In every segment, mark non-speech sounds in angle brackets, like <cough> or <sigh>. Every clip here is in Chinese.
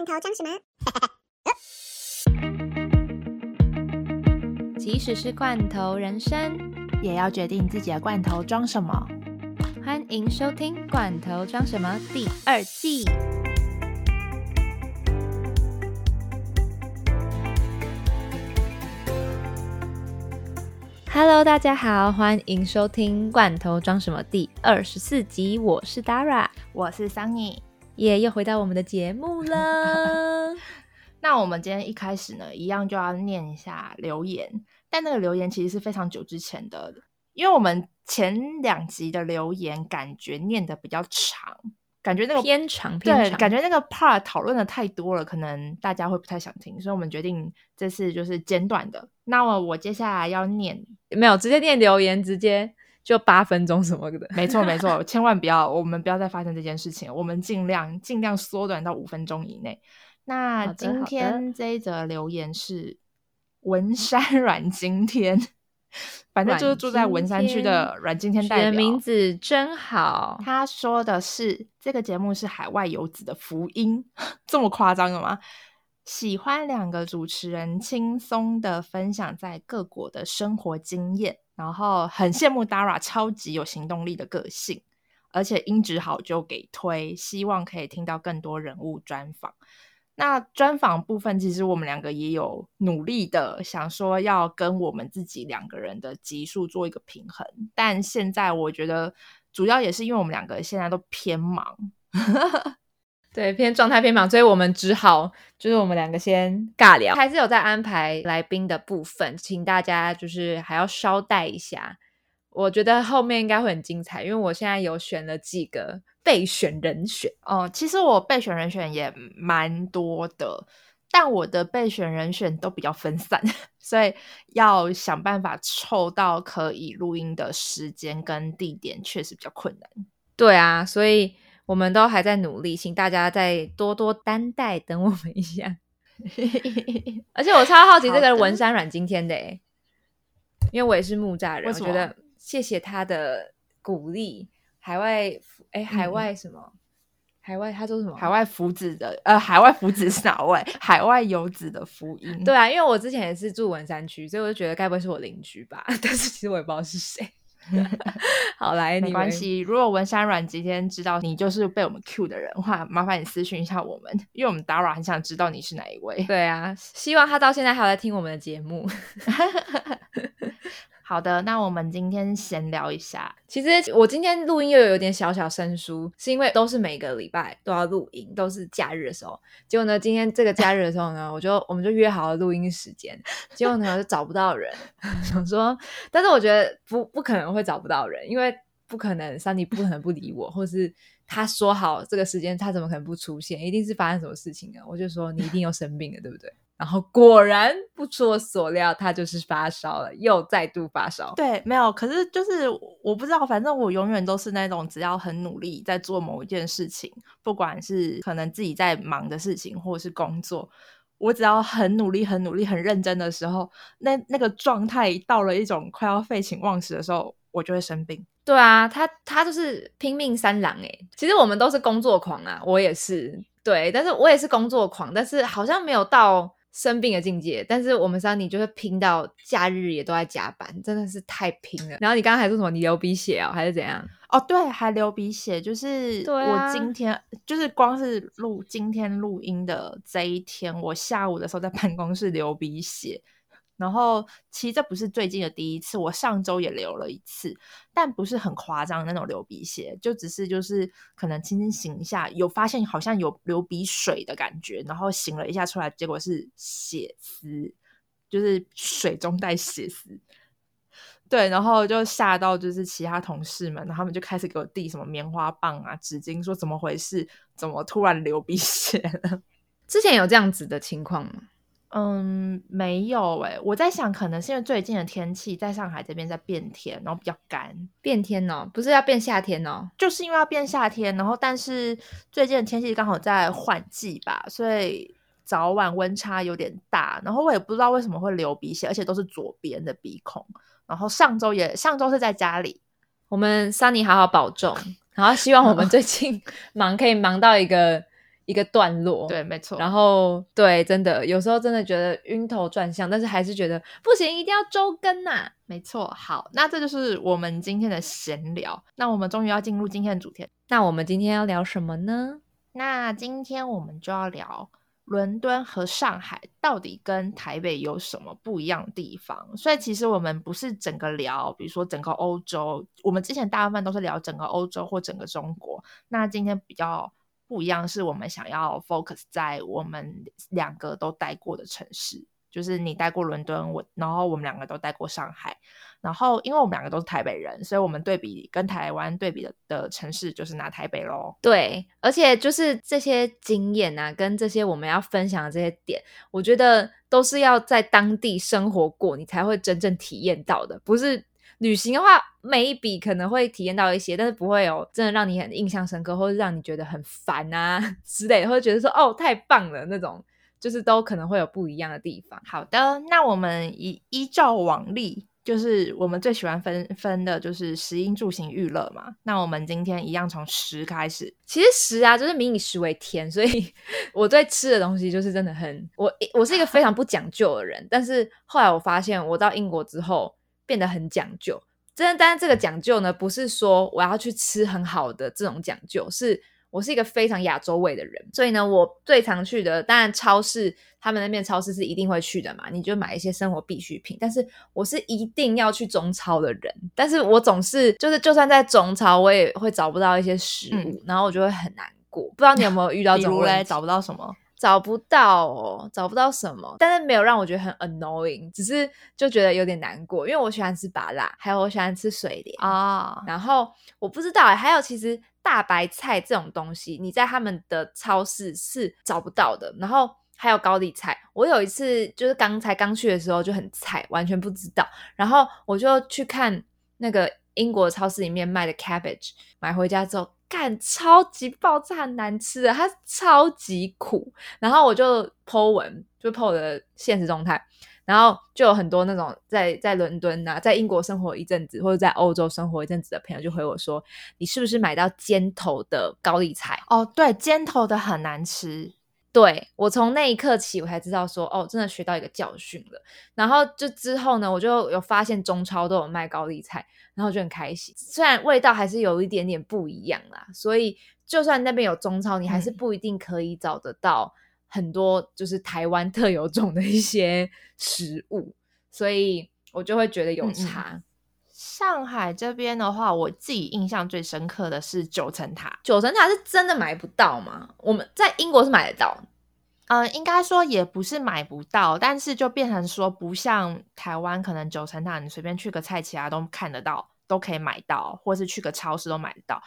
罐头装什么？<laughs> 即使是罐头人生，也要决定自己的罐头装什么。欢迎收听《罐头装什么》第二季。Hello，大家好，欢迎收听《罐头装什么》第二十四集。我是 Dara，我是 Sunny，耶，又回到我们的节目了。<laughs> 那我们今天一开始呢，一样就要念一下留言，但那个留言其实是非常久之前的，因为我们前两集的留言感觉念的比较长，感觉那个偏长偏对，长，感觉那个 part 讨论的太多了，可能大家会不太想听，所以我们决定这次就是简短的。那么我接下来要念，没有直接念留言，直接就八分钟什么的。<laughs> 没错没错，千万不要，我们不要再发生这件事情，我们尽量尽量缩短到五分钟以内。那今天这一则留言是文山 <laughs> 阮经天，反正就是住在文山区的阮经天代取的表。名字真好，他说的是这个节目是海外游子的福音，<laughs> 这么夸张的吗？喜欢两个主持人轻松的分享在各国的生活经验，然后很羡慕 Dara 超级有行动力的个性，而且音质好就给推，希望可以听到更多人物专访。那专访部分，其实我们两个也有努力的想说要跟我们自己两个人的集数做一个平衡，但现在我觉得主要也是因为我们两个现在都偏忙，对，偏状态偏忙，所以我们只好就是我们两个先尬聊，还是有在安排来宾的部分，请大家就是还要稍待一下。我觉得后面应该会很精彩，因为我现在有选了几个备选人选。哦、其实我备选人选也蛮多的，但我的备选人选都比较分散，<laughs> 所以要想办法凑到可以录音的时间跟地点，确实比较困难。对啊，所以我们都还在努力，请大家再多多担待，等我们一下。<laughs> 而且我超好奇这个文山软今天的诶，因为我也是木栅人，我觉得谢谢他的鼓励。海外哎，海嗯外什么？海外他说什么？海外福祉的呃，海外福祉是哪位？海外游子的福音。对啊，因为我之前也是住文山区，所以我就觉得该不会是我邻居吧？<laughs> 但是其实我也不知道是谁。<laughs> 好来，没。关系，如果文山软今天知道你就是被我们 Q 的人的话，麻烦你私讯一下我们，因为我们 Dara 很想知道你是哪一位。对啊，希望他到现在还有在听我们的节目。<laughs> 好的，那我们今天闲聊一下。其实我今天录音又有点小小生疏，是因为都是每个礼拜都要录音，都是假日的时候。结果呢，今天这个假日的时候呢，我就我们就约好了录音时间，结果呢就找不到人，<laughs> 想说，但是我觉得不不可能会找不到人，因为不可能桑尼不可能不理我，或是他说好这个时间，他怎么可能不出现？一定是发生什么事情啊！我就说你一定有生病了，对不对？然后果然不出我所料，他就是发烧了，又再度发烧。对，没有，可是就是我不知道，反正我永远都是那种只要很努力在做某一件事情，不管是可能自己在忙的事情，或者是工作，我只要很努力、很努力、很认真的时候，那那个状态到了一种快要废寝忘食的时候，我就会生病。对啊，他他就是拼命三郎哎、其实我们都是工作狂啊，我也是，对，但是我也是工作狂，但是好像没有到生病的境界。但是我们三你就是拼到假日也都在加班，真的是太拼了。然后你刚刚还说什么？你流鼻血哦，还是怎样？哦，对，还流鼻血，就是我今天、就是光是录今天录音的这一天，我下午的时候在办公室流鼻血，然后其实这不是最近的第一次，我上周也流了一次，但不是很夸张那种流鼻血，就只是就是可能轻轻醒一下，有发现好像有流鼻水的感觉，然后醒了一下出来，结果是血丝，就是水中带血丝。对，然后就吓到，就是其他同事们，然后他们就开始给我递什么棉花棒啊、纸巾，说怎么回事？怎么突然流鼻血了？<laughs> 之前有这样子的情况吗？嗯，没有诶、我在想，可能是因为最近的天气在上海这边在变天，然后比较干，变天哦，不是要变夏天哦。就是因为要变夏天，然后但是最近的天气刚好在换季吧，所以早晚温差有点大，然后我也不知道为什么会流鼻血，而且都是左边的鼻孔。然后上周也上周是在家里，我们 Sunny 好好保重，然后希望我们最近 <laughs> 忙可以忙到一个一一个段落。对，没错。然后对，真的有时候真的觉得晕头转向，但是还是觉得不行，一定要周更呐。没错。好，那这就是我们今天的闲聊。那我们终于要进入今天的主题。那我们今天要聊什么呢？那今天我们就要聊。伦敦和上海到底跟台北有什么不一样的地方？所以其实我们不是整个聊，比如说整个欧洲，我们之前大部分都是聊整个欧洲或整个中国。那今天比较不一样，是我们想要 focus 在我们两个都待过的城市。就是你待过伦敦，我然后我们两个都待过上海，然后因为我们两个都是台北人，所以我们对比跟台湾对比的的城市就是拿台北喽。对，而且就是这些经验啊，跟这些我们要分享的这些点，我觉得都是要在当地生活过，你才会真正体验到的。不是旅行的话，每一笔可能会体验到一些，但是不会有真的让你很印象深刻，或者让你觉得很烦啊 <laughs> 之类，或者觉得说哦太棒了那种。就是都可能会有不一样的地方。好的，那我们依依照往例，就是我们最喜欢分分的就是食衣住行娱乐嘛。那我们今天一样从食开始。其实食啊，就是民以食为天，所以 <laughs> 我对吃的东西就是真的很我我是一个非常不讲究的人。但是后来我发现，我到英国之后变得很讲究。真的，但是这个讲究呢，不是说我要去吃很好的这种讲究，是。我是一个非常亚洲味的人，所以呢，我最常去的当然超市，他们那边超市是一定会去的嘛，你就买一些生活必需品。但是我是一定要去中超的人，但是我总是就是就算在中超，我也会找不到一些食物，然后我就会很难过。不知道你有没有遇到这种嘞？找不到什么？找不到哦，找不到什么，但是没有让我觉得很 annoying，只是就觉得有点难过，因为我喜欢吃麻辣，还有我喜欢吃水莲啊。然后我不知道还有其实大白菜这种东西，你在他们的超市是找不到的。然后还有高丽菜，我有一次就是刚才刚去的时候就很菜，完全不知道。然后我就去看那个英国超市里面卖的 cabbage，买回家之后。干超级爆炸难吃的，它超级苦。然后我就 po 文，就 po 我的现实状态，然后就有很多那种在在伦敦啊，在英国生活一阵子，或者在欧洲生活一阵子的朋友就回我说：“你是不是买到尖头的高丽菜？”哦，对，尖头的很难吃。对我从那一刻起，我才知道说，哦，真的学到一个教训了。然后就之后呢，我就有发现中超都有卖高丽菜。然后就很开心，虽然味道还是有一点点不一样啦，所以就算那边有中超，你还是不一定可以找得到很多就是台湾特有种的一些食物，所以我就会觉得有差。上海这边的话，我自己印象最深刻的是九层塔。九层塔是真的买不到吗？我们在英国是买得到。嗯，应该说也不是买不到，但是就变成说不像台湾，可能九层塔你随便去个菜其他都看得到，都可以买到，或是去个超市都买得到。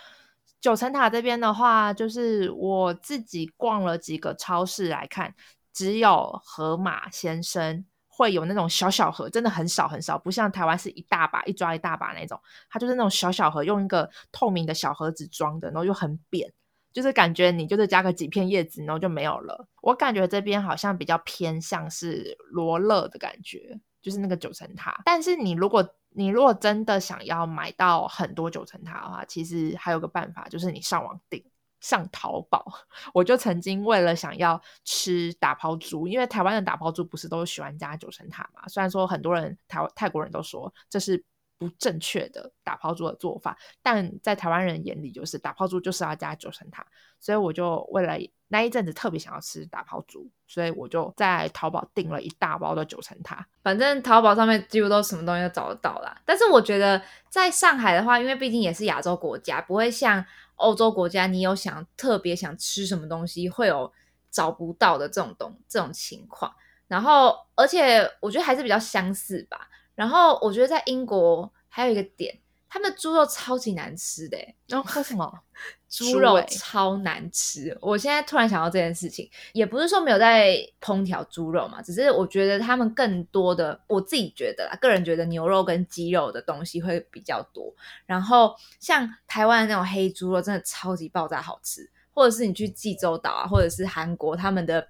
九层塔这边的话，就是我自己逛了几个超市来看，只有河马先生会有那种小小盒，真的很少很少，不像台湾是一大把一抓一大把那种，它就是那种小小盒，用一个透明的小盒子装的，然后又很扁。就是感觉你就是加个几片叶子，然后就没有了。我感觉这边好像比较偏向是罗勒的感觉，就是那个九层塔。但是你如果你如果真的想要买到很多九层塔的话，其实还有个办法，就是你上网订，上淘宝。<laughs> 我就曾经为了想要吃打抛猪，因为台湾的打抛猪不是都喜欢加九层塔嘛？虽然说很多人台泰国人都说这是。不正确的打抛猪的做法，但在台湾人眼里，就是打抛猪就是要加九层塔，所以我就为了那一阵子特别想要吃打抛猪，所以我就在淘宝订了一大包的九层塔。反正淘宝上面几乎都什么东西都找得到啦。但是我觉得在上海的话，因为毕竟也是亚洲国家，不会像欧洲国家，你有想特别想吃什么东西，会有找不到的这种东这种情况。然后，而且我觉得还是比较相似吧。然后我觉得在英国还有一个点，他们的猪肉超级难吃的。然后为什么？<laughs> 猪肉超难吃。我现在突然想到这件事情，也不是说没有在烹调猪肉嘛，只是我觉得他们更多的，我自己觉得啦，个人觉得牛肉跟鸡肉的东西会比较多。然后像台湾的那种黑猪肉，真的超级爆炸好吃。或者是你去济州岛啊，或者是韩国，他们的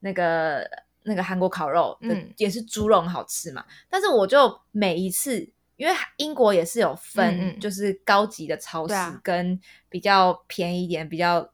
那个。那个韩国烤肉嗯。也是猪肉很好吃嘛，但是我就每一次，因为英国也是有分，就是高级的超市跟比较便宜一点、比较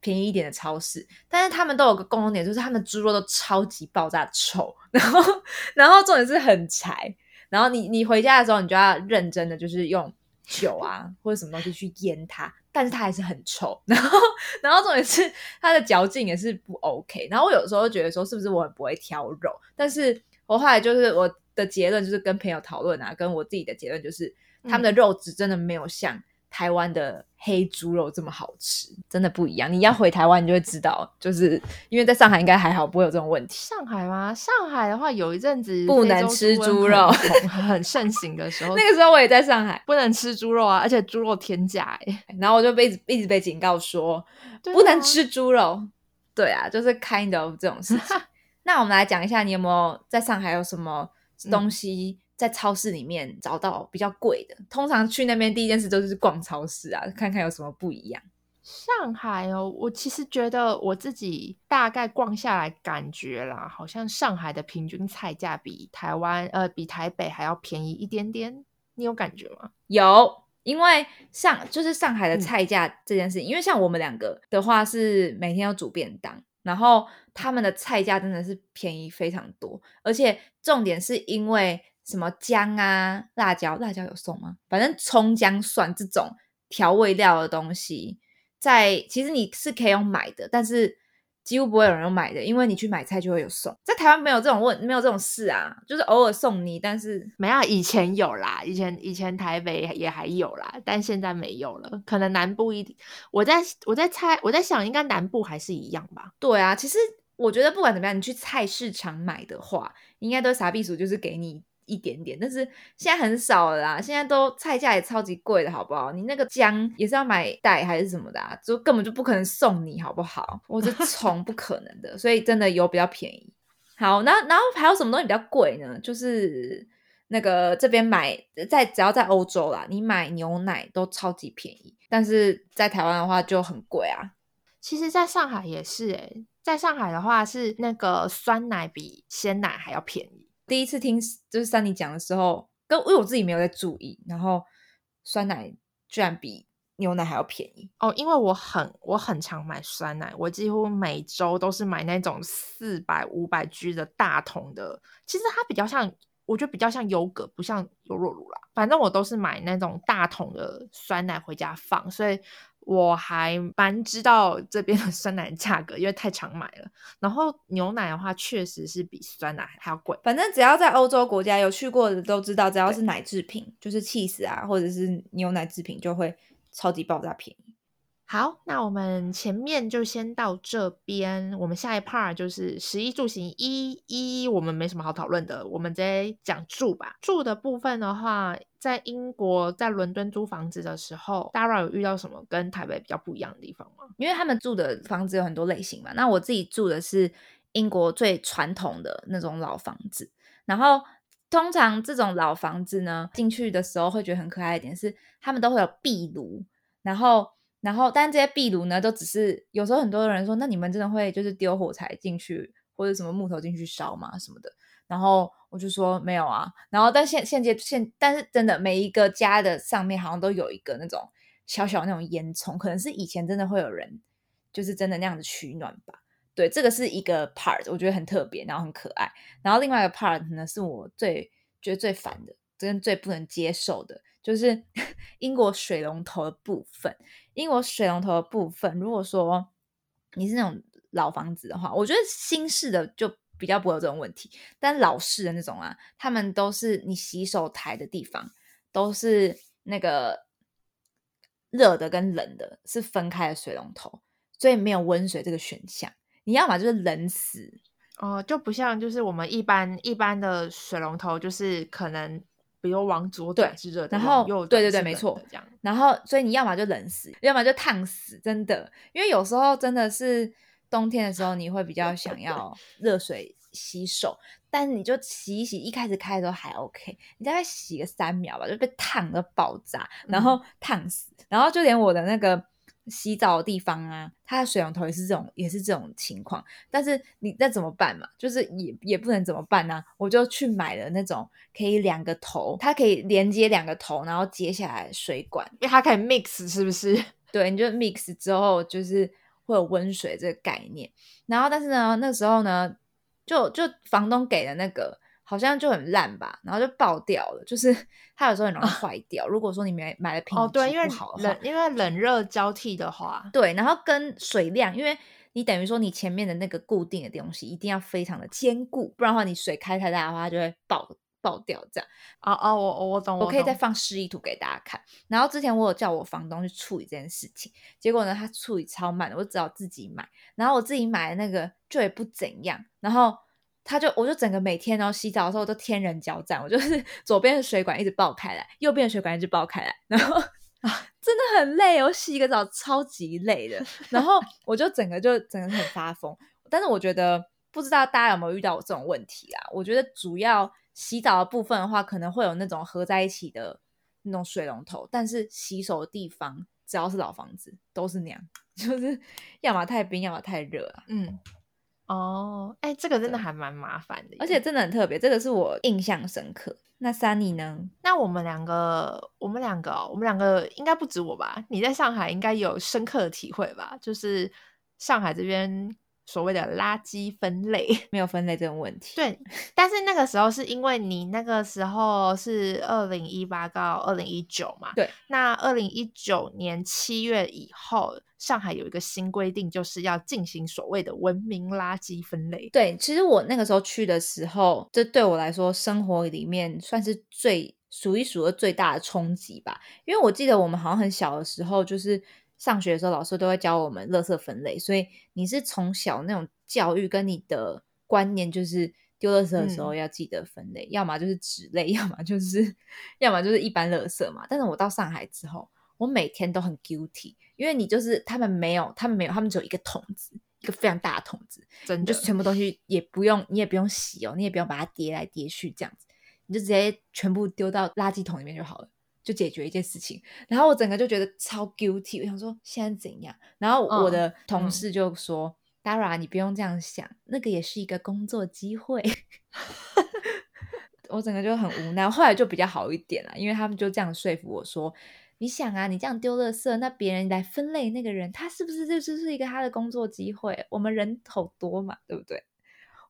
便宜一点的超市，但是他们都有个共同点，就是他们猪肉都超级爆炸臭，然后 <laughs> 然后重点是很柴，然后你你回家的时候，你就要认真的就是用酒啊或者什么东西去腌它，但是它还是很臭，<laughs> 然后然后重点是它的嚼劲也是不 OK，然后我有时候觉得说是不是我很不会挑肉，但是我后来就是我的结论就是跟朋友讨论啊，跟我自己的结论就是他们的肉质真的没有像。台湾的黑猪肉这么好吃，真的不一样。你要回台湾，你就会知道，就是因为在上海应该还好，不会有这种问题。上海吗？上海的话，有一阵子不能吃猪肉 <laughs> 很盛行的时候，那个时候我也在上海，不能吃猪肉啊，而且猪肉天价哎。<laughs> 然后我就被一直被警告说不能吃猪肉。对啊，就是 kind of 这种事情。<laughs> 那我们来讲一下，你有没有在上海有什么东西？在超市里面找到比较贵的，通常去那边第一件事就是逛超市啊，看看有什么不一样。上海哦，我其实觉得我自己大概逛下来感觉啦，好像上海的平均菜价比台湾呃比台北还要便宜一点点。你有感觉吗？有，因为上就是上海的菜价这件事情，因为像我们两个的话是每天要煮便当，然后他们的菜价真的是便宜非常多，而且重点是因为。什么姜啊、辣椒，辣椒有送吗？反正葱、姜、蒜这种调味料的东西，在其实你是可以用买的，但是几乎不会有人用买的，因为你去买菜就会有送。在台湾没有这种问，没有这种事啊，就是偶尔送你，但是没有。以前有啦，以前以前台北也还有啦，但现在没有了。可能南部一，我在我在猜，我在想，应该南部还是一样吧？对啊，其实我觉得不管怎么样，你去菜市场买的话，应该都傻避暑，就是给你。一点点，但是现在很少了啦。现在都菜价也超级贵的，好不好？你那个姜也是要买袋还是什么的啊？就根本就不可能送你，好不好？我是 <laughs> 从不可能的，所以真的油比较便宜。好，那然后还有什么东西比较贵呢？就是那个这边买在只要在欧洲啦，你买牛奶都超级便宜，但是在台湾的话就很贵啊。其实，在上海也是诶，在上海的话是那个酸奶比鲜奶还要便宜。第一次听就是三妮讲的时候，跟因为我自己没有在注意，然后酸奶居然比牛奶还要便宜哦。因为我很我很常买酸奶，我几乎每周都是买那种四百五百 G 的大桶的。其实它比较像，我觉得比较像优格，不像优酪乳啦。反正我都是买那种大桶的酸奶回家放，所以。我还蛮知道这边的酸奶价格，因为太常买了。然后牛奶的话，确实是比酸奶还要贵。反正只要在欧洲国家有去过的都知道，只要是奶制品，就是 cheese 啊，或者是牛奶制品，就会超级爆炸便宜。好，那我们前面就先到这边。我们下一 part 就是十一住行一一，我们没什么好讨论的，我们直接讲住吧。住的部分的话，在英国在伦敦租房子的时候，Dara 有遇到什么跟台北比较不一样的地方吗？因为他们住的房子有很多类型嘛。那我自己住的是英国最传统的那种老房子，然后通常这种老房子呢，进去的时候会觉得很可爱一点是，他们都会有壁炉，然后。然后，但这些壁炉呢，都只是有时候很多人说，那你们真的会就是丢火柴进去，或者什么木头进去烧吗？什么的？然后我就说没有啊。然后，但现现阶现，但是真的每一个家的上面好像都有一个那种小小那种烟囱，可能是以前真的会有人就是真的那样子取暖吧。对，这个是一个 part，我觉得很特别，然后很可爱。然后另外一个 part 呢，是我最觉得最烦的，真的最不能接受的，就是 <laughs> 英国水龙头的部分。英国水龙头的部分，如果说你是那种老房子的话，我觉得新式的就比较不会有这种问题。但老式的那种啊，他们都是你洗手台的地方都是那个热的跟冷的是分开的水龙头，所以没有温水这个选项。你要么就是冷死哦，就不像就是我们一般一般的水龙头，就是可能。比如往左转是热，然后右对对对，没错，这样。然后所以你要么就冷死，要么就烫死，真的。因为有时候真的是冬天的时候，你会比较想要 <laughs> 热水洗手，但是你就洗一洗，一开始开的时候还 OK，你大概洗个三秒吧，就被烫的爆炸，然后烫死，然后就连我的那个。洗澡的地方啊，它的水龙头也是这种，也是这种情况。但是你那怎么办嘛？就是也也不能怎么办呢？我就去买了那种可以两个头，它可以连接两个头，然后接下来水管，因为它可以 mix，是不是？<laughs> 对，你就 mix 之后，就是会有温水这个概念。然后但是呢，那时候呢，就就房东给的那个好像就很烂吧，然后就爆掉了，就是 <laughs> 它有时候很容易坏掉。如果说你买买的品质不好的话冷，因为冷热交替的话，对，然后跟水量，因为你等于说你前面的那个固定的东西一定要非常的坚固，不然的话你水开太大的话，它就会爆爆掉。这样，哦哦，我我我懂，我可以再放示意图给大家看。然后之前我有叫我房东去处理这件事情，结果呢他处理超慢的，我只好自己买。然后我自己买的那个就也不怎样，然后。他就，我就整个每天然后洗澡的时候都天人交战，我就是 <laughs> 左边的水管一直爆开来，右边的水管一直爆开来，然后 <laughs> 啊真的很累，我洗一个澡超级累的，<laughs> 然后我就整个就整个很发疯。但是我觉得不知道大家有没有遇到我这种问题啊？我觉得主要洗澡的部分的话，可能会有那种合在一起的那种水龙头，但是洗手的地方只要是老房子都是那样，就是要么太冰，要么太热啊。嗯，哦，哎，这个真的对还蛮麻烦的，而且真的很特别，这个是我印象深刻。那 Sunny 呢？那我们两个，我们两个哦，我们两个应该不止我吧？你在上海应该有深刻的体会吧？就是上海这边所谓的垃圾分类。<laughs> 没有分类这种问题。对，但是那个时候是因为你那个时候是二零一八到二零一九嘛？对。那二零一九年七月以后，上海有一个新规定，就是要进行所谓的文明垃圾分类。对，其实我那个时候去的时候，这对我来说生活里面算是最数一数二最大的冲击吧。因为我记得我们好像很小的时候，就是上学的时候，老师都会教我们垃圾分类，所以你是从小那种教育跟你的观念，就是丢垃圾的时候嗯要记得分类，要么就是纸类，<laughs> 要么就是要么就是一般垃圾嘛。但是我到上海之后，我每天都很 guilty，因为你就是他们没有，他们没有，他们只有一个桶子，一个非常大的桶子，你就全部东西也不用，你也不用洗哦，你也不用把它叠来叠去这样子，你就直接全部丢到垃圾桶里面就好了，就解决一件事情。然后我整个就觉得超 guilty，我想说现在怎样？然后我嗯的同嗯事就说、d a r a 你不用这样想，那个也是一个工作机会。<laughs> 我整个就很无奈，后来就比较好一点了，因为他们就这样说服我说：“你想啊，你这样丢垃圾，那别人来分类那个人，他是不是这就是一个他的工作机会？我们人口多嘛，对不对？”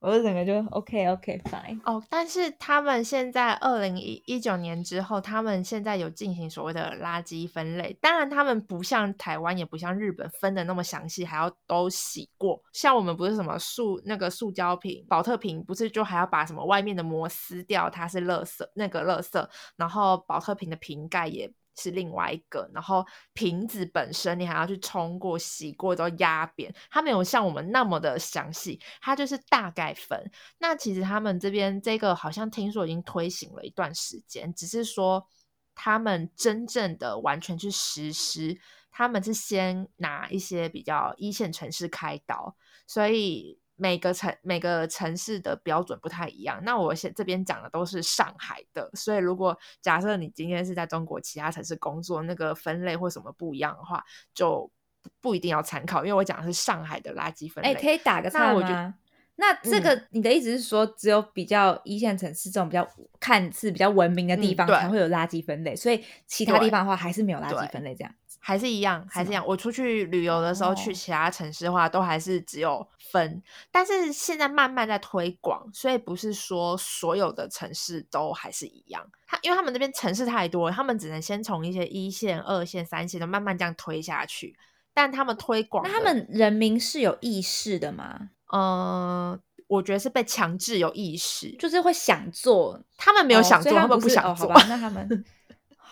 我就整个就 OK OK fine。哦，但是他们现在二零一一九年之后，他们现在有进行所谓的垃圾分类。当然，他们不像台湾，也不像日本分的那么详细，还要都洗过。像我们不是什么塑那个塑胶瓶、保特瓶，不是就还要把什么外面的膜撕掉，它是垃圾那个垃圾，然后保特瓶的瓶盖也。是另外一个，然后瓶子本身你还要去冲过、洗过，都压扁。它没有像我们那么的详细，它就是大概分。那其实他们这边这个好像听说已经推行了一段时间，只是说他们真正的完全去实施，他们是先拿一些比较一线城市开刀，所以每个城每个城市的标准不太一样。那我现这边讲的都是上海的，所以如果假设你今天是在中国其他城市工作，那个分类或什么不一样的话，就不不一定要参考，因为我讲的是上海的垃圾分类。哎、可以打个那我觉岔吗？那这嗯个、你的意思是说，只有比较一线城市这种比较看似比较文明的地方才会有垃圾分类，所以其他地方的话还是没有垃圾分类这样。还是一样，还是一样。我出去旅游的时候，去哦其他城市的话，都还是只有分。但是现在慢慢在推广，所以不是说所有的城市都还是一样。他因为他们那边城市太多了，他们只能先从一些一线、二线、三线的慢慢这样推下去。但他们推广，那他们人民是有意识的吗？嗯、我觉得是被强制有意识，就是会想做，他们没有想做，他们不想做。好吧，那 <laughs> 他们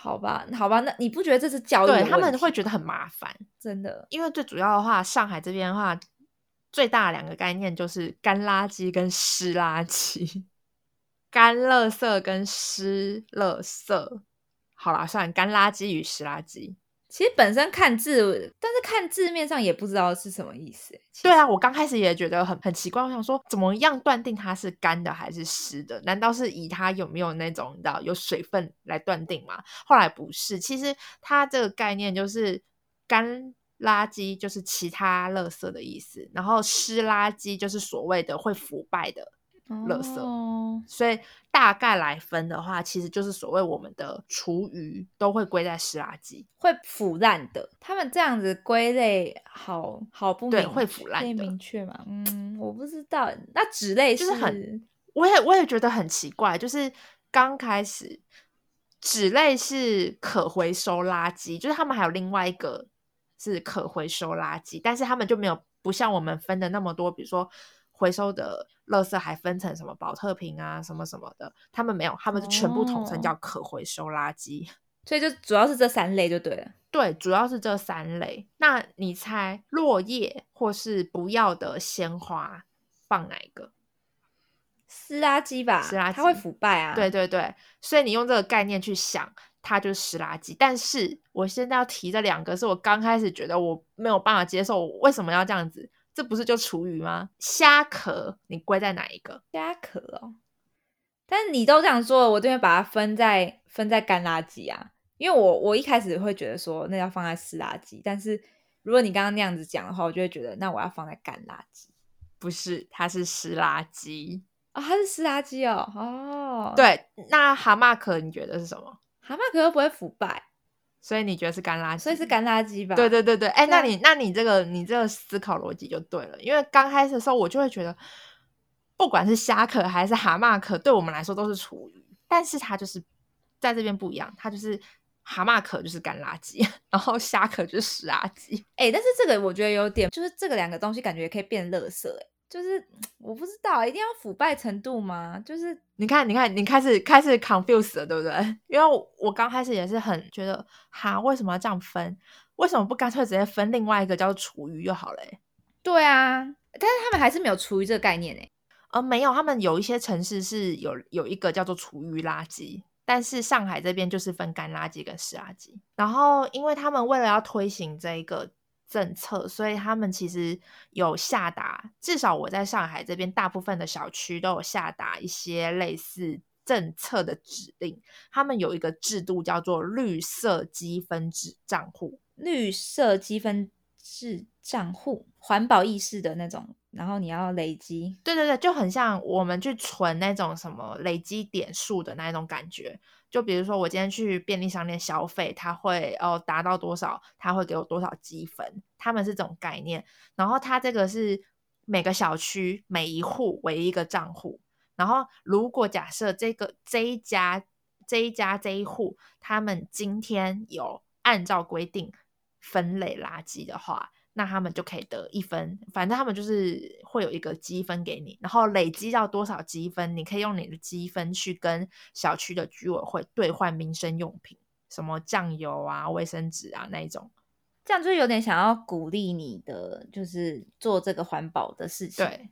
好吧，好吧，那你不觉得这是教育对？他们会觉得很麻烦。真的因为最主要的话，上海这边的话，最大的两个概念就是干垃圾跟湿垃圾，干垃圾跟湿垃圾。好啦，算干垃圾与湿垃圾。其实本身看字，但是看字面上也不知道是什么意思。对啊，我刚开始也觉得很很奇怪，我想说怎么样断定它是干的还是湿的？难道是以它有没有那种你知道有水分来断定吗？后来不是，其实它这个概念就是干垃圾就是其他垃圾的意思，然后湿垃圾就是所谓的会腐败的垃圾。哦所以大概来分的话，其实就是所谓我们的厨余都会归在湿垃圾。会腐烂的。他们这样子归类好好不明对会腐烂的明确吗？嗯，我不知道。那纸类就是很我也我也觉得很奇怪，就是刚开始纸类是可回收垃圾，就是他们还有另外一个是可回收垃圾，但是他们就没有不像我们分的那么多，比如说回收的垃圾还分成什么保特瓶啊什么什么的，他们没有，他们是全部统称哦叫可回收垃圾。<laughs> 所以就主要是这三类就对了。对，主要是这三类。那你猜落叶或是不要的鲜花放哪一个？湿垃圾吧，湿垃它会腐败啊。对对对，所以你用这个概念去想，它就是湿垃圾。但是我现在要提这两个，是我刚开始觉得我没有办法接受，我为什么要这样子？这不是就厨余吗？虾壳你归在哪一个？虾壳哦。但是你都这样说了，我就会把它分在分在干垃圾啊，因为我我一开始会觉得说那要放在湿垃圾，但是如果你刚刚那样子讲的话，我就会觉得那我要放在干垃圾不是，它是湿垃圾。啊、它是湿垃圾哦，哦，，对，那蛤蟆壳你觉得是什么？蛤蟆壳又不会腐败，所以你觉得是干垃圾？所以是干垃圾吧？对对对对，哎、那你那你这个你这个思考逻辑就对了，因为刚开始的时候我就会觉得，不管是虾壳还是蛤蟆壳，对我们来说都是厨余，但是它就是在这边不一样，它就是蛤蟆壳就是干垃圾，<laughs> 然后虾壳就是湿垃圾。哎、但是这个我觉得有点，就是这个两个东西感觉也可以变垃圾、哎，就是 <tsk> 我不知道一定要腐败程度吗？就是你看，你看，你开始开始 confuse 了，对不对？<laughs> 因为我我刚开始也是很觉得，哈，为什么要这样分？为什么不干脆直接分另外一个叫做厨余就好了、欸？对啊，但是他们还是没有厨余这个概念哎、呃，没有，他们有一些城市是有有一个叫做厨余垃圾，但是上海这边就是分干垃圾跟湿垃圾。然后，因为他们为了要推行这一个政策，所以他们其实有下达，至少我在上海这边，大部分的小区都有下达一些类似政策的指令。他们有一个制度叫做绿色积分制账户，绿色积分制账户，环保意识的那种，然后你要累积。对对对，就很像我们去存那种什么累积点数的那一种感觉。就比如说我今天去便利商店消费，它会哦达到多少，它会给我多少积分，他们是这种概念。然后他这个是每个小区每一户为一个账户，然后如果假设这个这一家这一家这一户，他们今天有按照规定分类垃圾的话，那他们就可以得一分。反正他们就是会有一个积分给你，然后累积到多少积分，你可以用你的积分去跟小区的居委会兑换民生用品，什么酱油啊、卫生纸啊那一种。这样就有点想要鼓励你的，就是做这个环保的事情对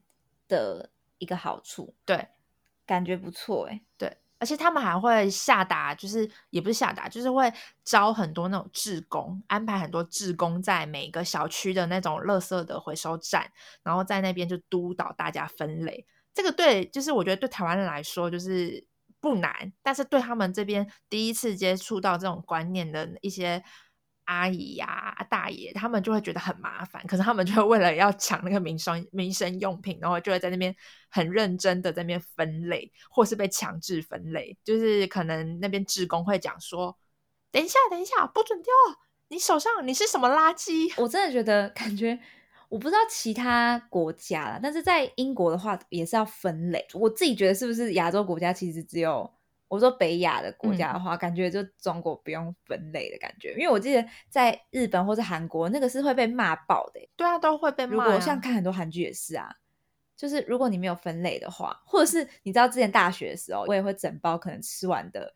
的一个好处，对感觉不错哎、对，而且他们还会下达，就是也不是下达，就是会招很多那种志工，安排很多志工在每个小区的那种垃圾的回收站，然后在那边就督导大家分类。这个对，就是我觉得对台湾人来说就是不难，但是对他们这边第一次接触到这种观念的一些。阿姨呀、大爷，他们就会觉得很麻烦，可是他们就会为了要抢那个民生民生用品，然后就会在那边很认真的在那边分类，或是被强制分类，就是可能那边职工会讲说：“等一下，等一下，不准丢，你手上你是什么垃圾？”我真的觉得感觉，我不知道其他国家了，但是在英国的话也是要分类。我自己觉得是不是亚洲国家其实只有我说北亚的国家的话，感觉就中国不用分类的感觉，因为我记得在日本或是韩国那个是会被骂爆的欸。对啊，都会被骂、如果像看很多韩剧也是啊，就是如果你没有分类的话，或者是你知道之前大学的时候，我也会整包可能吃完的，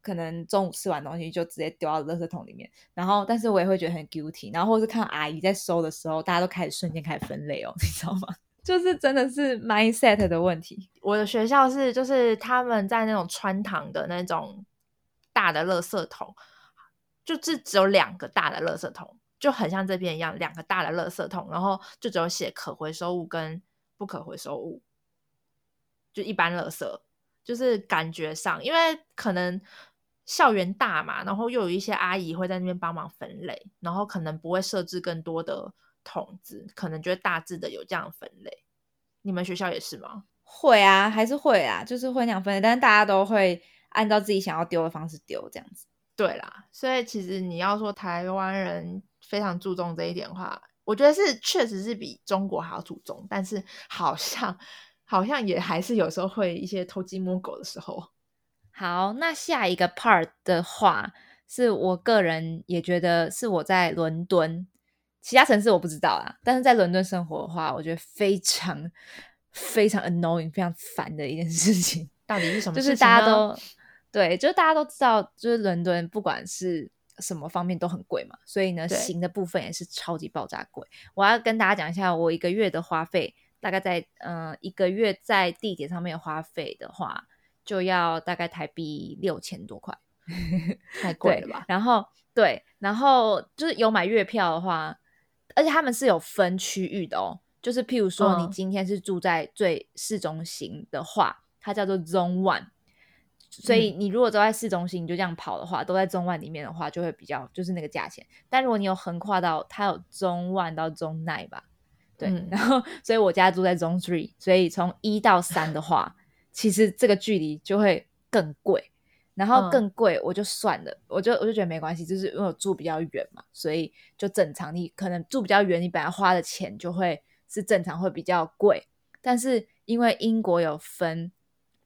可能中午吃完东西就直接丢到垃圾桶里面，然后但是我也会觉得很 guilty，然后或是看阿姨在收的时候，大家都开始瞬间开始分类哦，你知道吗？就是真的是 mindset 的问题。我的学校是，就是他们在那种穿堂的那种大的垃圾桶，就是只有两个大的垃圾桶，就很像这边一样，两个大的垃圾桶，然后就只有写可回收物跟不可回收物，就一般垃圾，就是感觉上，因为可能校园大嘛，然后又有一些阿姨会在那边帮忙分类，然后可能不会设置更多的桶子，可能就会大致的有这样分类。你们学校也是吗？会啊，还是会啊，就是会那样分类，但是大家都会按照自己想要丢的方式丢，这样子。对啦，所以其实你要说台湾人非常注重这一点的话，我觉得是确实是比中国还要注重，但是好像好像也还是有时候会一些偷鸡摸狗的时候。好，那下一个 part 的话，是我个人也觉得是我在伦敦，其他城市我不知道啦，但是在伦敦生活的话，我觉得非常非常 annoying、非常烦的一件事情。到底是什么就是事情呢大家都对，就是大家都知道，就是伦敦不管是什么方面都很贵嘛，所以呢，行的部分也是超级爆炸贵。我要跟大家讲一下，我一个月的花费，大概在呃一个月在地铁上面花费的话，就要大概台币六千多块。太贵了吧？然后对，然后就是有买月票的话，而且他们是有分区域的哦。就是譬如说，你嗯今天是住在最市中心的话，它叫做 Zone One。所以嗯你如果都在市中心，你就这样跑的话，都在中 one 里面的话，就会比较就是那个价钱。但如果你有横跨到它有中 one 到中 nine 吧，对，嗯然后所以我家住在中 three，所以从一到三的话，其实这个距离就会更贵。然后嗯更贵，我就算了，我就我就觉得没关系，就是因为我住比较远嘛，所以就正常。你可能住比较远，你本来花的钱就会是正常会比较贵。但是因为英国有分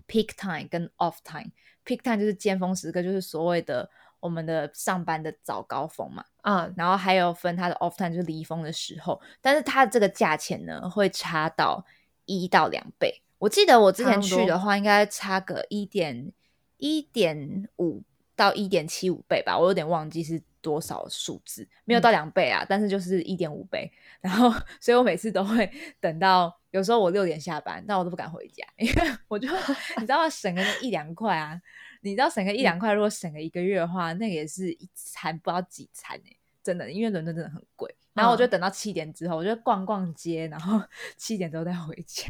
peak time 跟 off time，peak time 就是尖峰时刻，就是所谓的我们的上班的早高峰嘛。嗯，然后还有分它的 off time 就是离峰的时候，但是它的这个价钱呢会差到一到两倍。我记得我之前去的话，应该差个一点一点五到一点七五倍吧，我有点忘记是多少数字，没有到两倍啊，但是就是一点五倍。然后，所以我每次都会等到有时候我六点下班，但我都不敢回家，因为我就 <laughs> 你知道省个一两块啊，你知道省个一两块，如果省个一个月的话，那个也是一餐不知道几餐哎、真的，因为伦敦真的很贵。然后我就等到七点之后，我就逛逛街，然后 <laughs> 七点之后再回家。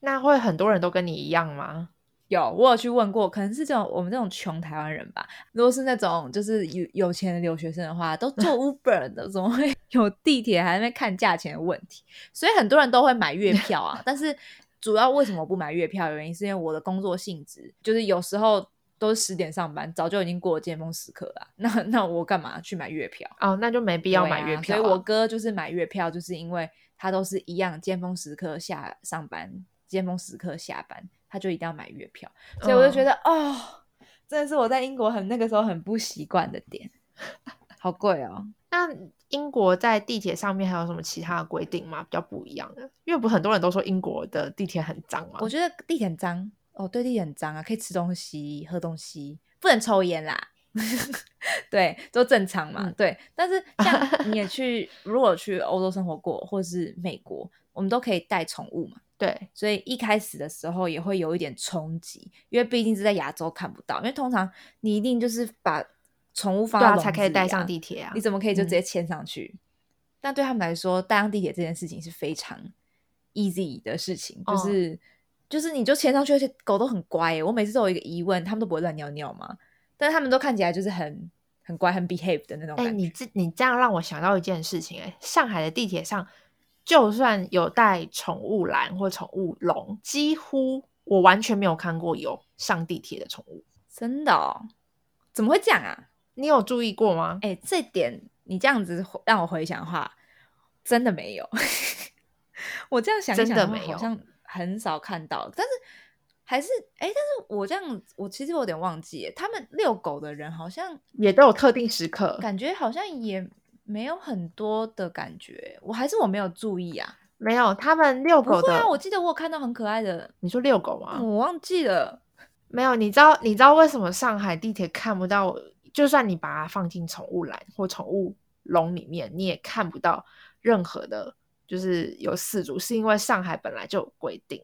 那会很多人都跟你一样吗？有，我有去问过，可能是这种我们这种穷台湾人吧。如果是那种就是有有钱的留学生的话，都 <laughs> 坐 Uber 的，怎么会 <laughs> 有地铁还在那看价钱的问题？所以很多人都会买月票啊。但是主要为什么不买月票的原因，是因为我的工作性质就是有时候都是十点上班，早就已经过了尖峰时刻了啊。<laughs> 那那我干嘛去买月票？哦，那就没必要买月票、所以我哥就是买月票，就是因为他都是一样尖峰时刻下上班，尖峰时刻下班，他就一定要买月票。所以我就觉嗯得、哦，真的是我在英国很那个时候很不习惯的点，好贵哦。<laughs> 那英国在地铁上面还有什么其他的规定吗？比较不一样的，因为不很多人都说英国的地铁很脏嘛。我觉得地铁很脏哦，对，地铁很脏啊，可以吃东西、喝东西，不能抽烟啦。<laughs> 对，都正常嘛。嗯对，但是像 <laughs> 你也去，如果去欧洲生活过，或是美国，我们都可以带宠物嘛。对，所以一开始的时候也会有一点冲击，因为毕竟是在亚洲看不到，因为通常你一定就是把宠物放对啊，到笼才可以带上地铁啊。你怎么可以就嗯直接牵上去？但对他们来说，带上地铁这件事情是非常 easy 的事情，就哦是、就是你就牵上去，而且狗都很乖耶。我每次都有一个疑问，他们都不会乱尿尿吗？但是他们都看起来就是很很乖、很 behave 的那种哎、感觉。你这你这样让我想到一件事情、哎，上海的地铁上，就算有带宠物栏或宠物笼，几乎我完全没有看过有上地铁的宠物。真的哦？怎么会这样啊？你有注意过吗？哎、这点你这样子回让我回想的话，真的没有。<laughs> 我这样想一想真的没有好像很少看到，但是还是哎、但是我这样，我其实有点忘记，他们遛狗的人好像也都有特定时刻。感觉好像也没有很多的感觉，我还是我没有注意啊。没有，他们遛狗的，不会啊，我记得我有看到很可爱的，你说遛狗吗？我忘记了。没有，你知道你知道为什么上海地铁看不到？就算你把它放进宠物栏或宠物笼里面，你也看不到任何的，就是有四主，是因为上海本来就有规定。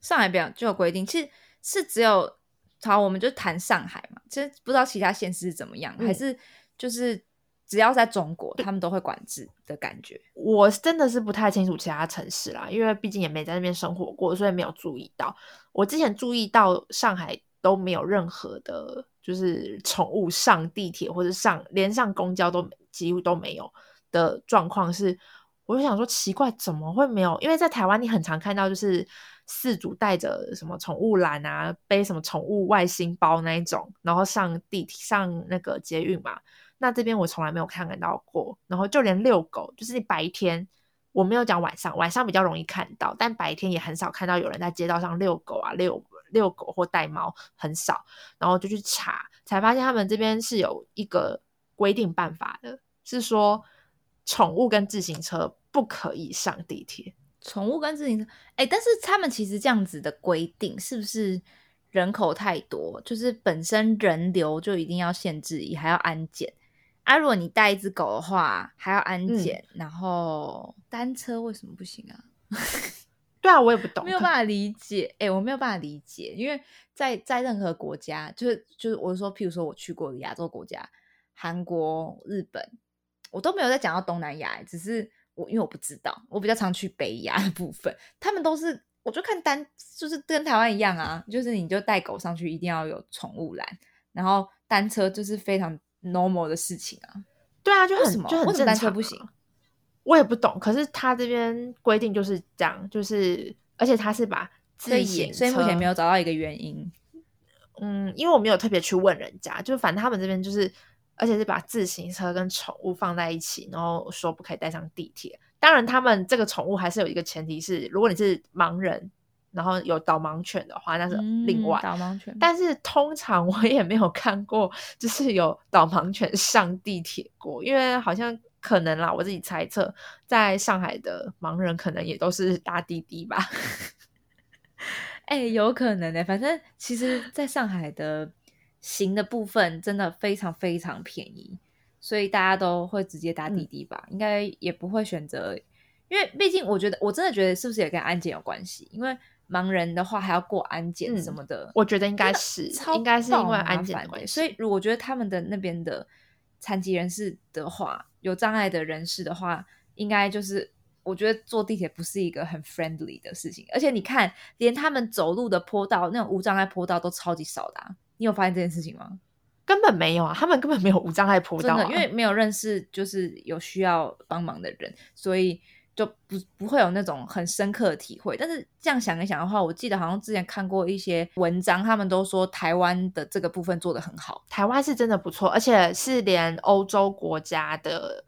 上海表就有规定，其实是只有好，我们就谈上海嘛。其实不知道其他县市是怎么样，嗯还是就是只要在中国，他们都会管制的感觉。我真的是不太清楚其他城市啦，因为毕竟也没在那边生活过，所以没有注意到。我之前注意到上海都没有任何的，就是宠物上地铁或者上连上公交都几乎都没有的状况是，我就想说奇怪，怎么会没有？因为在台湾你很常看到就是饲主带着什么宠物篮啊，背什么宠物外星包那一种，然后上地铁上那个捷运嘛。那这边我从来没有看看到过，然后就连遛狗，就是白天我没有讲晚上，晚上比较容易看到，但白天也很少看到有人在街道上遛狗啊，遛遛狗或带猫很少，然后就去查，才发现他们这边是有一个规定办法的，是说宠物跟自行车不可以上地铁。宠物跟自行车，哎，但是他们其实这样子的规定是不是人口太多，就是本身人流就一定要限制，也还要安检。啊，如果你带一只狗的话，还要安检，然后单车为什么不行啊？<laughs> 对啊，我也不懂，没有办法理解。哎，我没有办法理解，因为在在任何国家，就是就是我说，譬如说我去过的亚洲国家，韩国、日本，我都没有在讲到东南亚，只是我因为我不知道，我比较常去北亚的部分，他们都是，我就看单，就是跟台湾一样啊，就是你就带狗上去，一定要有宠物栏，然后单车就是非常。Normal 的事情啊，对啊，就很就很正常，不行。我也不懂，可是他这边规定就是这样，就是而且他是把自行所以目前没有找到一个原因。嗯，因为我没有特别去问人家，就是反正他们这边就是，而且是把自行车跟宠物放在一起，然后说不可以带上地铁。当然，他们这个宠物还是有一个前提是，如果你是盲人。然后有导盲犬的话，那是另外导盲犬。但是通常我也没有看过，就是有导盲犬上地铁过，因为好像可能啦，我自己猜测，在上海的盲人可能也都是搭滴滴吧。<laughs> 哎，有可能的。反正其实，在上海的行的部分真的非常非常便宜，所以大家都会直接搭滴滴吧，应该也不会选择，因为毕竟我觉得，我真的觉得是不是也跟安检有关系？因为盲人的话还要过安检什么的，我觉得应该是，应该是因为安检的关系。所以，如果觉得他们的那边的残疾人士的话，有障碍的人士的话，应该就是我觉得坐地铁不是一个很 friendly 的事情。而且你看，连他们走路的坡道，那种无障碍坡道都超级少的。你有发现这件事情吗？根本没有啊，他们根本没有无障碍坡道，因为没有认识就是有需要帮忙的人，所以。就不不会有那种很深刻的体会，但是这样想一想的话，我记得好像之前看过一些文章，他们都说台湾的这个部分做得很好，台湾是真的不错，而且是连欧洲国家的，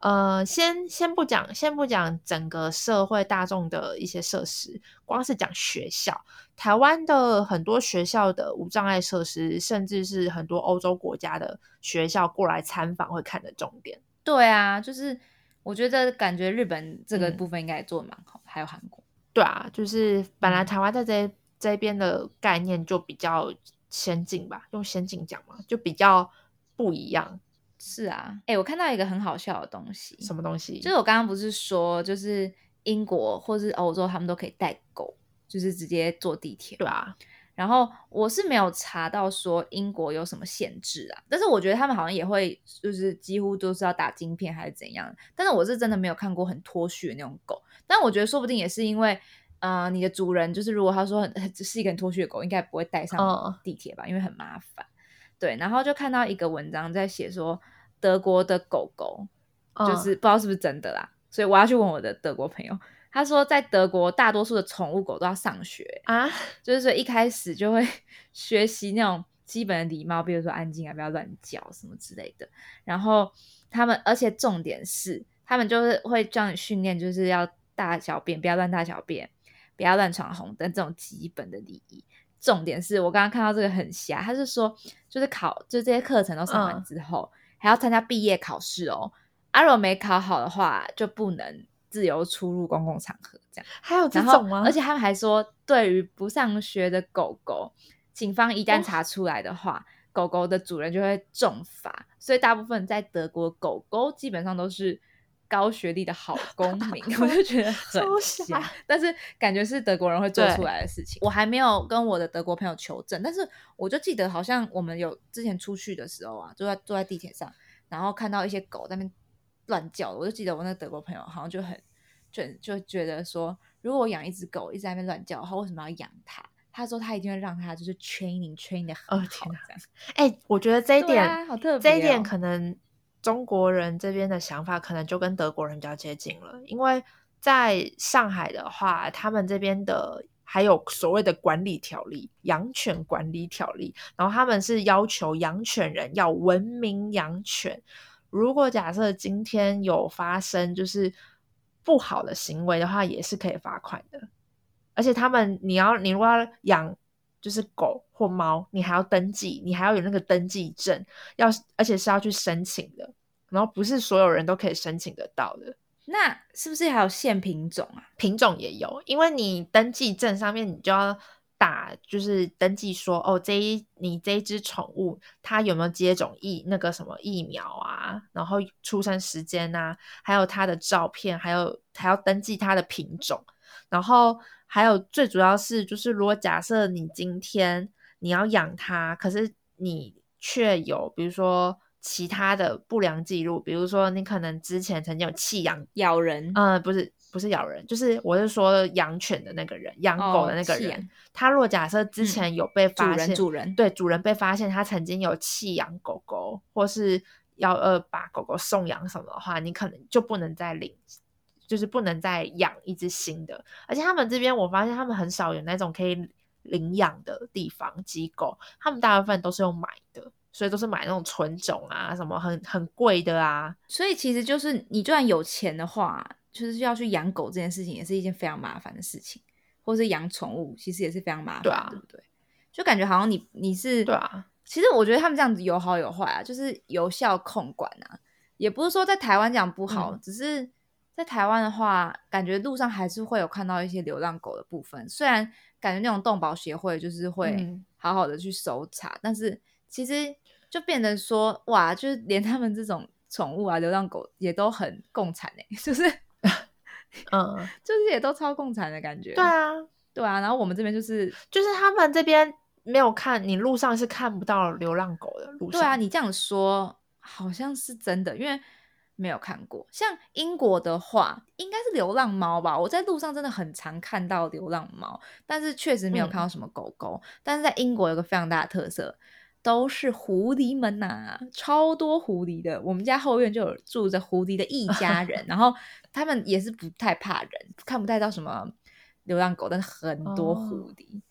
呃，先先不讲，先不讲整个社会大众的一些设施，光是讲学校，台湾的很多学校的无障碍设施，甚至是很多欧洲国家的学校过来参访会看的重点。对啊，就是。我觉得感觉日本这个部分应该也做的蛮好，还有韩国。对啊，就是本来台湾在这这边的概念就比较先进吧，用先进讲嘛，就比较不一样。是啊，哎，我看到一个很好笑的东西，什么东西？就是我刚刚不是说，就是英国或是欧洲，他们都可以带狗，就是直接坐地铁。对啊。然后我是没有查到说英国有什么限制啊，但是我觉得他们好像也会，就是几乎都是要打晶片还是怎样。但是我是真的没有看过很脱序的那种狗，但我觉得说不定也是因为，呃，你的主人就是如果他说很 <laughs> 是一个很脱序的狗，应该不会带上地铁吧，因为很麻烦。对，然后就看到一个文章在写说德国的狗狗就是不知道是不是真的啦，所以我要去问我的德国朋友。他说，在德国，大多数的宠物狗都要上学啊，就是说一开始就会 <laughs> 学习那种基本的礼貌，比如说安静啊，不要乱叫什么之类的。然后他们，而且重点是，他们就是会叫你训练，就是要大小便，不要乱大小便，不要乱闯红灯这种基本的礼仪。重点是我刚刚看到这个很瞎，他是说，就是考，就这些课程都上完之后，还要参加毕业考试哦。阿若没考好的话，就不能。自由出入公共场合，这样还有这种吗？而且他们还说，对于不上学的狗狗，警方一旦查出来的话，狗狗的主人就会重罚。所以大部分在德国，狗狗基本上都是高学历的好 <laughs> 公民。<laughs> 我就觉得很瞎，但是感觉是德国人会做出来的事情。我还没有跟我的德国朋友求证，但是我就记得好像我们有之前出去的时候啊，坐在坐在地铁上，然后看到一些狗在那边。乱叫，我就记得我那个德国朋友好像就很就就觉得说，如果我养一只狗一直在那边乱叫的话，为什么要养它？他说他一定会让它就是 training training 的很好。这样，哎，我觉得这一点好特别，这一点可能中国人这边的想法可能就跟德国人比较接近了，因为在上海的话，他们这边的还有所谓的管理条例、养犬管理条例，然后他们是要求养犬人要文明养犬。如果假设今天有发生就是不好的行为的话，也是可以罚款的。而且他们，你要你如果要养就是狗或猫，你还要登记，你还要有那个登记证，要而且是要去申请的。然后不是所有人都可以申请得到的。那是不是还有限品种啊？品种也有，因为你登记证上面你就要打，就是登记说哦，这一你这一只宠物它有没有接种疫那个什么疫苗啊？然后出生时间啊，还有它的照片，还有还要登记它的品种。然后还有最主要是，就是如果假设你今天你要养它，可是你却有比如说。其他的不良记录，比如说你可能之前曾经有弃养咬人，嗯，不是不是咬人，就是我是说养犬的那个人，养狗的那个人，他若假设之前有被发现，主人对主人被发现他曾经有弃养狗狗，或是要呃把狗狗送养什么的话，你可能就不能再领，就是不能再养一只新的。而且他们这边我发现他们很少有那种可以领养的地方机构，他们大部分都是用买的。所以都是买那种纯种啊，什么很很贵的啊。所以其实就是你就算有钱的话，就是要去养狗这件事情，也是一件非常麻烦的事情，或是养宠物，其实也是非常麻烦，对不对？就感觉好像你你是对啊。其实我觉得他们这样子有好有坏啊，就是有效控管啊，也不是说在台湾讲不好，只是在台湾的话，感觉路上还是会有看到一些流浪狗的部分。虽然感觉那种动保协会就是会好好的去搜查，但是其实。就变得说哇，就是连他们这种宠物啊，流浪狗也都很共产哎，<laughs> 就是，嗯，<laughs> 就是也都超共产的感觉。对啊，对啊。然后我们这边就是，就是他们这边没有看你路上是看不到流浪狗的路上。对啊，你这样说好像是真的，因为没有看过。像英国的话，应该是流浪猫吧？我在路上真的很常看到流浪猫，但是确实没有看到什么狗狗。但是在英国有个非常大的特色。都是狐狸们呐，超多狐狸的。我们家后院就有住着狐狸的一家人，然后他们也是不太怕人，看不太到什么流浪狗，但是很多狐狸。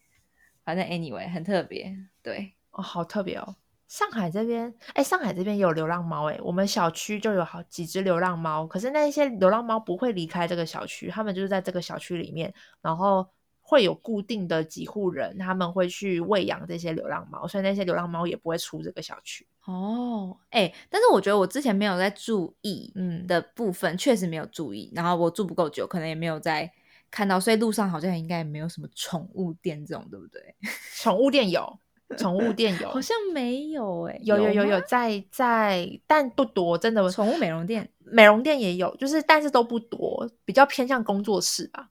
反正 anyway 很特别，对哦，好特别哦。上海这边，哎，上海这边也有流浪猫，哎，我们小区就有好几只流浪猫，可是那些流浪猫不会离开这个小区，他们就是在这个小区里面，然后。会有固定的几户人，他们会去喂养这些流浪猫，所以那些流浪猫也不会出这个小区。哦，哎，但是我觉得我之前没有在注意，嗯的部分确实没有注意，然后我住不够久，可能也没有在看到，所以路上好像应该没有什么宠物店这种，对不对？<laughs> 宠物店有，宠物店有，好像没有哎，有有有有在在，但不多，真的。宠物美容店，美容店也有，就是但是都不多，比较偏向工作室吧。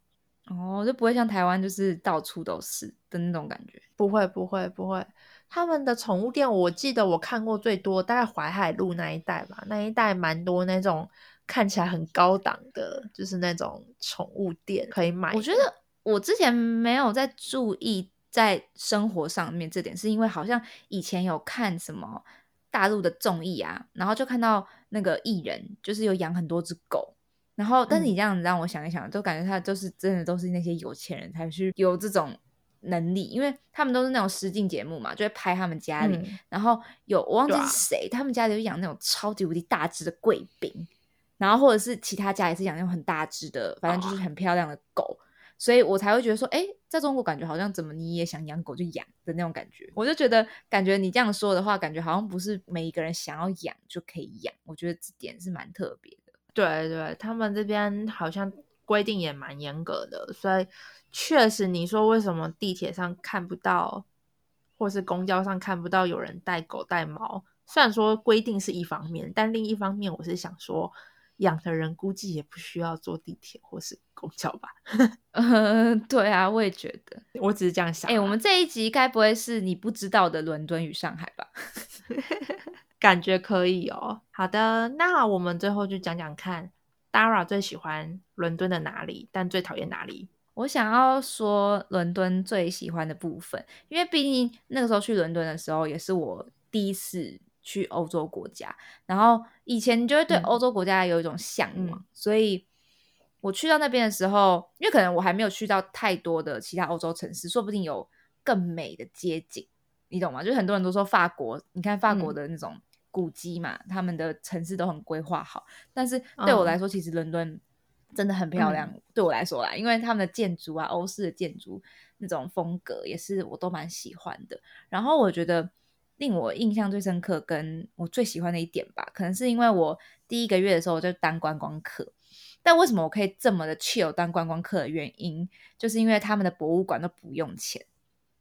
哦，就不会像台湾，就是到处都是的那种感觉。不会，不会，不会。他们的宠物店，我记得我看过最多，大概淮海路那一带吧，那一带蛮多那种看起来很高档的，就是那种宠物店可以买。我觉得我之前没有在注意在生活上面这点，是因为好像以前有看什么大陆的综艺啊，然后就看到那个艺人就是有养很多只狗。然后，但是你这样子让我想一想，就感觉他就是真的都是那些有钱人才去有这种能力，因为他们都是那种实境节目嘛，就会拍他们家里，然后有我忘记是谁，他们家里有养那种超级无敌大只的贵宾，然后或者是其他家也是养那种很大只的，反正就是很漂亮的狗，所以我才会觉得说，哎，在中国感觉好像怎么你也想养狗就养的那种感觉，我就觉得感觉你这样说的话，感觉好像不是每一个人想要养就可以养，我觉得这点是蛮特别。对对，他们这边好像规定也蛮严格的，所以确实你说为什么地铁上看不到，或是公交上看不到有人带狗带猫？虽然说规定是一方面，但另一方面我是想说，养的人估计也不需要坐地铁或是公交吧？<laughs> 嗯，对啊，我也觉得，我只是这样想。哎，我们这一集该不会是你不知道的伦敦与上海吧？<laughs> 感觉可以哦。好的，那我们最后就讲讲看，Dara 最喜欢伦敦的哪里，但最讨厌哪里？我想要说伦敦最喜欢的部分，因为毕竟那个时候去伦敦的时候，也是我第一次去欧洲国家。然后以前就会对嗯欧洲国家有一种向往，嗯所以我去到那边的时候，因为可能我还没有去到太多的其他欧洲城市，说不定有更美的街景，你懂吗？就很多人都说法国，你看法国嗯的那种古迹嘛，他们的城市都很规划好，但是对我来嗯说，其实伦敦真的很漂亮。对我来说啦，因为他们的建筑啊，欧式的建筑那种风格也是我都蛮喜欢的。然后我觉得令我印象最深刻，跟我最喜欢的一点吧，可能是因为我第一个月的时候我就当观光客。但为什么我可以这么的 chill 当观光客的原因，就是因为他们的博物馆都不用钱，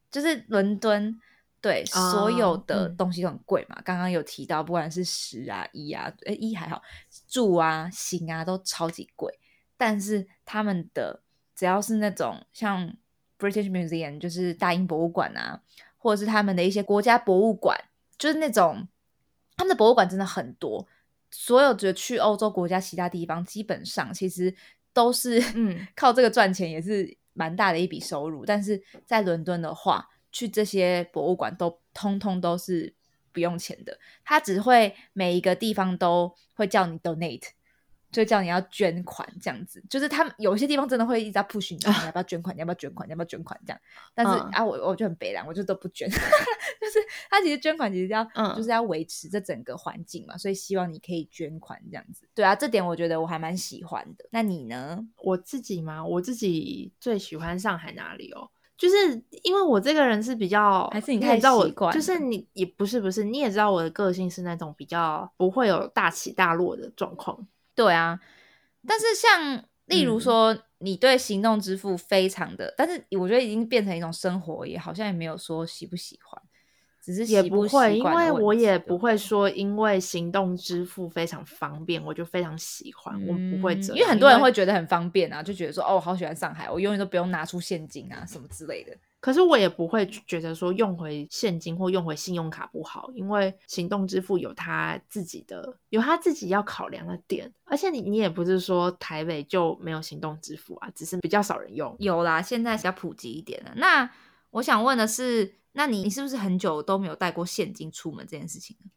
就是伦敦对、哦所有的嗯东西都很贵嘛。刚刚有提到，不管是食啊、衣啊，诶衣还好，住啊、行啊都超级贵。但是他们的只要是那种像 British Museum，就是大英博物馆啊，或者是他们的一些国家博物馆，就是那种他们的博物馆真的很多。所有的去欧洲国家其他地方，基本上其实都是 <laughs> 嗯靠这个赚钱，也是蛮大的一笔收入。但是在伦敦的话，去这些博物馆都通通都是不用钱的，他只会每一个地方都会叫你 donate。就叫你要捐款这样子，就是他们有些地方真的会一直在 push 你，你要不要捐款？你要不要捐款？你要不要捐款？这样，但是、嗯啊，我我就很北凉，我就都不捐。<laughs> 就是他其实捐款其实要、嗯就是要维持这整个环境嘛，所以希望你可以捐款这样子。对啊，这点我觉得我还蛮喜欢的。那你呢？我自己嘛，我自己最喜欢上海哪里哦？就是因为我这个人是比较，还是你太也知道我习惯就是你也不是不是，你也知道我的个性是那种比较不会有大起大落的状况。对啊，但是像例如嗯说，你对行动支付非常的，但是我觉得已经变成一种生活，也好像也没有说喜不喜欢，只是也不会，因为我也不会说，因为行动支付非常方便，我就非常喜欢，我不会嗯这样，因为很多人会觉得很方便啊，就觉得说哦，我好喜欢上海，我永远都不用拿出现金啊，什么之类的。可是我也不会觉得说用回现金或用回信用卡不好，因为行动支付有它自己的有它自己要考量的点，而且你你也不是说台北就没有行动支付啊，只是比较少人用。有啦，现在比较普及一点了。那我想问的是，那你你是不是很久都没有带过现金出门这件事情呢？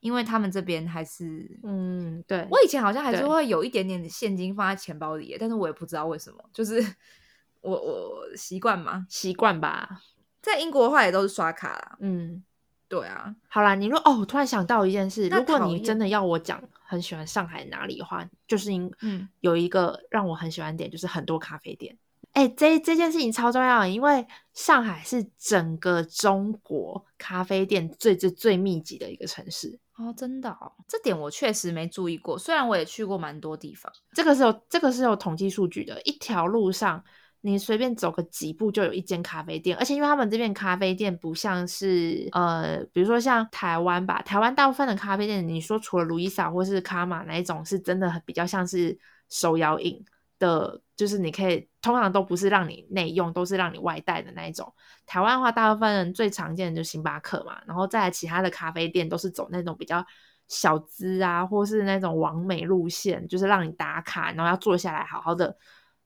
因为他们这边还是，嗯，对，我以前好像还是会有一点点的现金放在钱包里，但是我也不知道为什么，就是 <laughs> 我我习惯嘛。习惯吧。在英国的话也都是刷卡啦，嗯，对啊，好啦，你若哦，我突然想到一件事，如果你真的要我讲很喜欢上海哪里的话，就是因嗯有一个让我很喜欢点，就是很多咖啡店。哎、这这件事情超重要，因为上海是整个中国咖啡店最最最密集的一个城市。哦，真的哦，这点我确实没注意过，虽然我也去过蛮多地方。这个是有这个是有统计数据的，一条路上你随便走个几步就有一间咖啡店，而且因为他们这边咖啡店不像是呃，比如说像台湾吧，台湾大部分的咖啡店，你说除了卢伊莎或是卡玛那一种，是真的比较像是手摇饮的，就是你可以通常都不是让你内用，都是让你外带的那一种。台湾的话，大部分人最常见的就星巴克嘛，然后再来其他的咖啡店都是走那种比较小资啊，或是那种完美路线，就是让你打卡，然后要坐下来好好的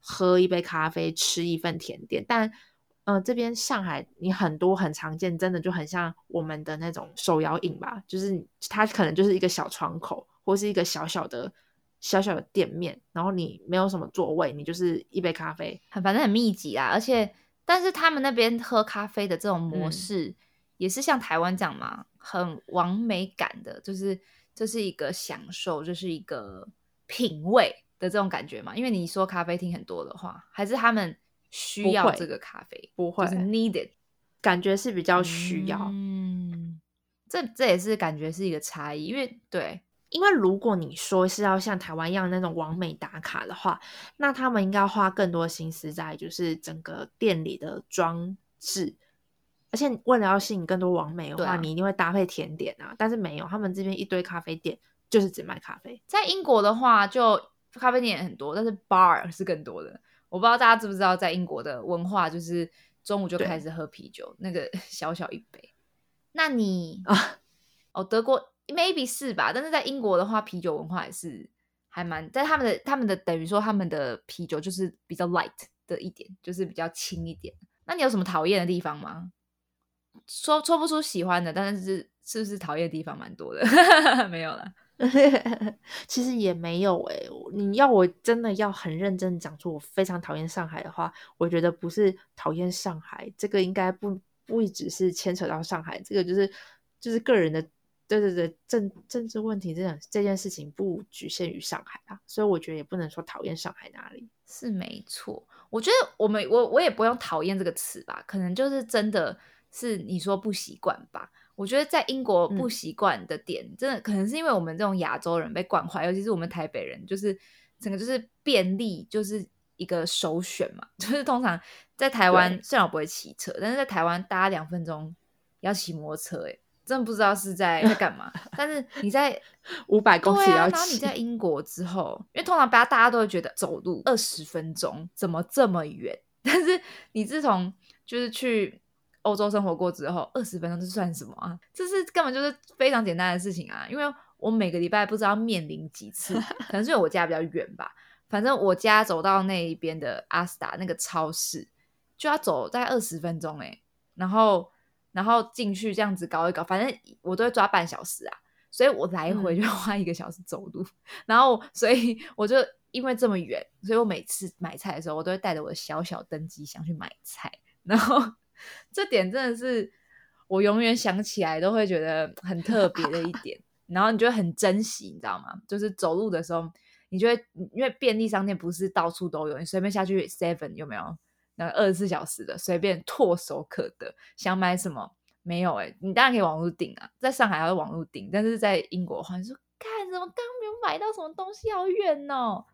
喝一杯咖啡，吃一份甜点。但呃，这边上海你很多很常见，真的就很像我们的那种手摇饮吧，就是它可能就是一个小窗口，或是一个小小的。小小的店面，然后你没有什么座位，你就是一杯咖啡，很反正很密集啊，而且但是他们那边喝咖啡的这种模嗯式，也是像台湾这样嘛，很完美感的，就是这是一个享受，这是一个品味的这种感觉嘛。因为你说咖啡厅很多的话，还是他们需要这个咖啡，不会就是 needed，感觉是比较需要。嗯，这这也是感觉是一个差异，因为对因为如果你说是要像台湾一样那种完美打卡的话，那他们应该要花更多心思在就是整个店里的装置，而且为了要吸引更多完美的话，啊你一定会搭配甜点啊。但是没有，他们这边一堆咖啡店就是只卖咖啡。在英国的话，就咖啡店也很多，但是 bar 是更多的。我不知道大家知不知道，在英国的文化就是中午就开始喝啤酒，那个 <laughs> 小小一杯。那你啊 <laughs> 哦，德国 maybe 是吧？但是在英国的话，啤酒文化也是还蛮，在他们的他们的等于说他们的啤酒就是比较 light 的一点，就是比较轻一点。那你有什么讨厌的地方吗？说说不出喜欢的，但是是不是讨厌的地方蛮多的？<laughs> 没有了。<laughs> 其实也没有诶、你要我真的要很认真讲出我非常讨厌上海的话，我觉得不是讨厌上海，这个应该不不只是牵扯到上海，这个就是就是个人的，对对对，政政治问题这种这件事情不局限于上海啊，所以我觉得也不能说讨厌上海哪里。是没错，我觉得我们我我也不用讨厌这个词吧，可能就是真的是你说不习惯吧。我觉得在英国不嗯习惯的点，真的可能是因为我们这种亚洲人被惯坏，尤其是我们台北人，就是整个就是便利就是一个首选嘛。<laughs> 就是通常在台湾，对虽然我不会骑车，但是在台湾搭两分钟要骑摩托车、欸，真的不知道是在在干嘛。<laughs> 但是你在五百公里然后你在英国之后，因为通常大家大家都会觉得走路二十分钟怎么这么远？<laughs> 但是你自从就是去欧洲生活过之后，二十分钟这算什么啊？这是根本就是非常简单的事情啊！因为我每个礼拜不知道面临几次，<laughs> 可能是因为我家比较远吧。反正我家走到那一边的阿斯达那个超市，就要走大概二十分钟哎、然后然后进去这样子搞一搞，反正我都会抓半小时啊。所以我来回嗯就花一个小时走路，然后所以我就因为这么远，所以我每次买菜的时候，我都会带着我的小小登机箱去买菜，然后这点真的是我永远想起来都会觉得很特别的一 <laughs> 点，然后你就会很珍惜，你知道吗？就是走路的时候，你就会因为便利商店不是到处都有，你随便下去 Seven 有没有？二十四小时的，随便唾手可得，想买什么没有、欸？你当然可以网络订啊，在上海还会网络订，但是在英国的话，你说看怎么刚没有买到什么东西，好远哦。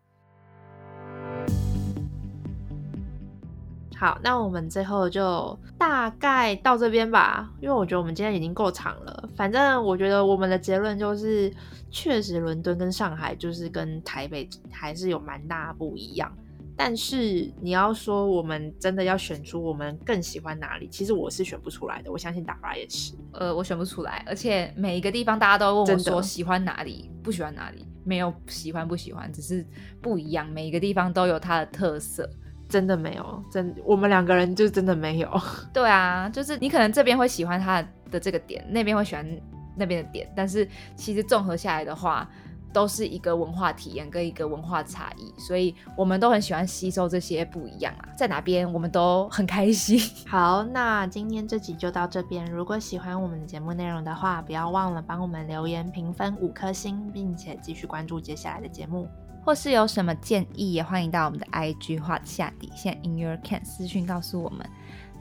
好，那我们最后就大概到这边吧，因为我觉得我们今天已经够长了。反正我觉得我们的结论就是，确实伦敦跟上海就是跟台北还是有蛮大不一样。但是你要说我们真的要选出我们更喜欢哪里，其实我是选不出来的。我相信达拉也是。呃，我选不出来，而且每一个地方大家都问我说喜欢哪里，不喜欢哪里，没有喜欢不喜欢，只是不一样，每一个地方都有它的特色。真的没有，真我们两个人就真的没有。<laughs> 对啊，就是你可能这边会喜欢它的这个点，那边会喜欢那边的点，但是其实综合下来的话，都是一个文化体验跟一个文化差异，所以我们都很喜欢吸收这些不一样啊，在哪边我们都很开心。<laughs> 好，那今天这集就到这边。如果喜欢我们的节目内容的话，不要忘了帮我们留言评分五颗星，并且继续关注接下来的节目。或是有什么建议，也欢迎到我们的 IG 画下底线 In Your Can 私讯告诉我们。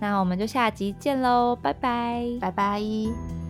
那我们就下集见喽，拜拜。拜拜。